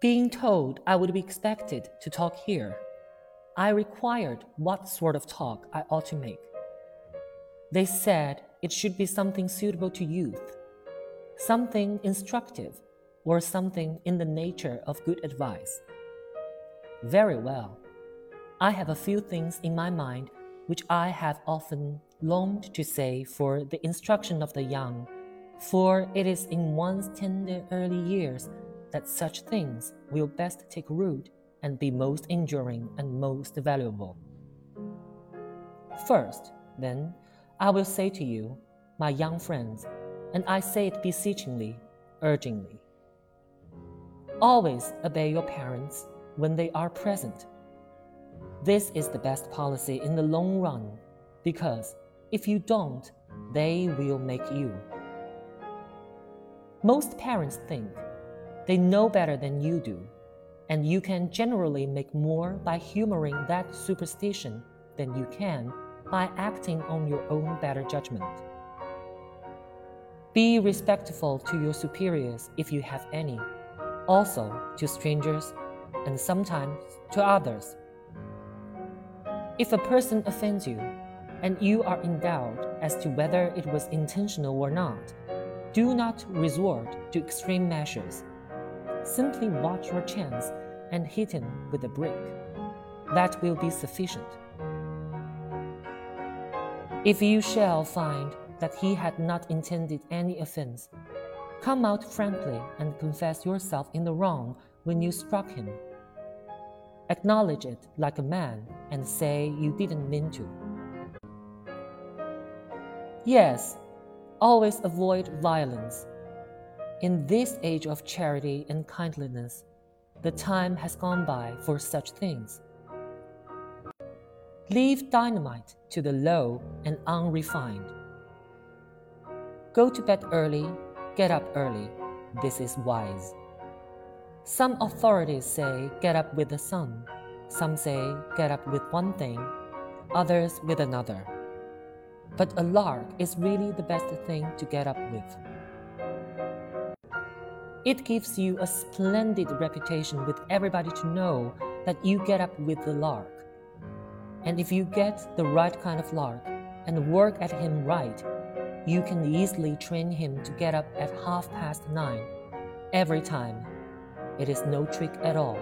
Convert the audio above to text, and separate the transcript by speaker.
Speaker 1: Being told I would be expected to talk here, I required what sort of talk I ought to make. They said it should be something suitable to youth, something instructive, or something in the nature of good advice. Very well. I have a few things in my mind which I have often longed to say for the instruction of the young, for it is in one's tender early years that such things will best take root and be most enduring and most valuable. First, then, I will say to you, my young friends, and I say it beseechingly, urgingly always obey your parents when they are present. This is the best policy in the long run because if you don't, they will make you. Most parents think they know better than you do, and you can generally make more by humoring that superstition than you can by acting on your own better judgment. Be respectful to your superiors if you have any, also to strangers, and sometimes to others. If a person offends you, and you are in doubt as to whether it was intentional or not, do not resort to extreme measures. Simply watch your chance and hit him with a brick. That will be sufficient. If you shall find that he had not intended any offense, come out frankly and confess yourself in the wrong when you struck him. Acknowledge it like a man and say you didn't mean to. Yes, always avoid violence. In this age of charity and kindliness, the time has gone by for such things. Leave dynamite to the low and unrefined. Go to bed early, get up early. This is wise. Some authorities say get up with the sun. Some say get up with one thing, others with another but a lark is really the best thing to get up with. It gives you a splendid reputation with everybody to know that you get up with the lark. And if you get the right kind of lark and work at him right, you can easily train him to get up at half past nine every time. It is no trick at all.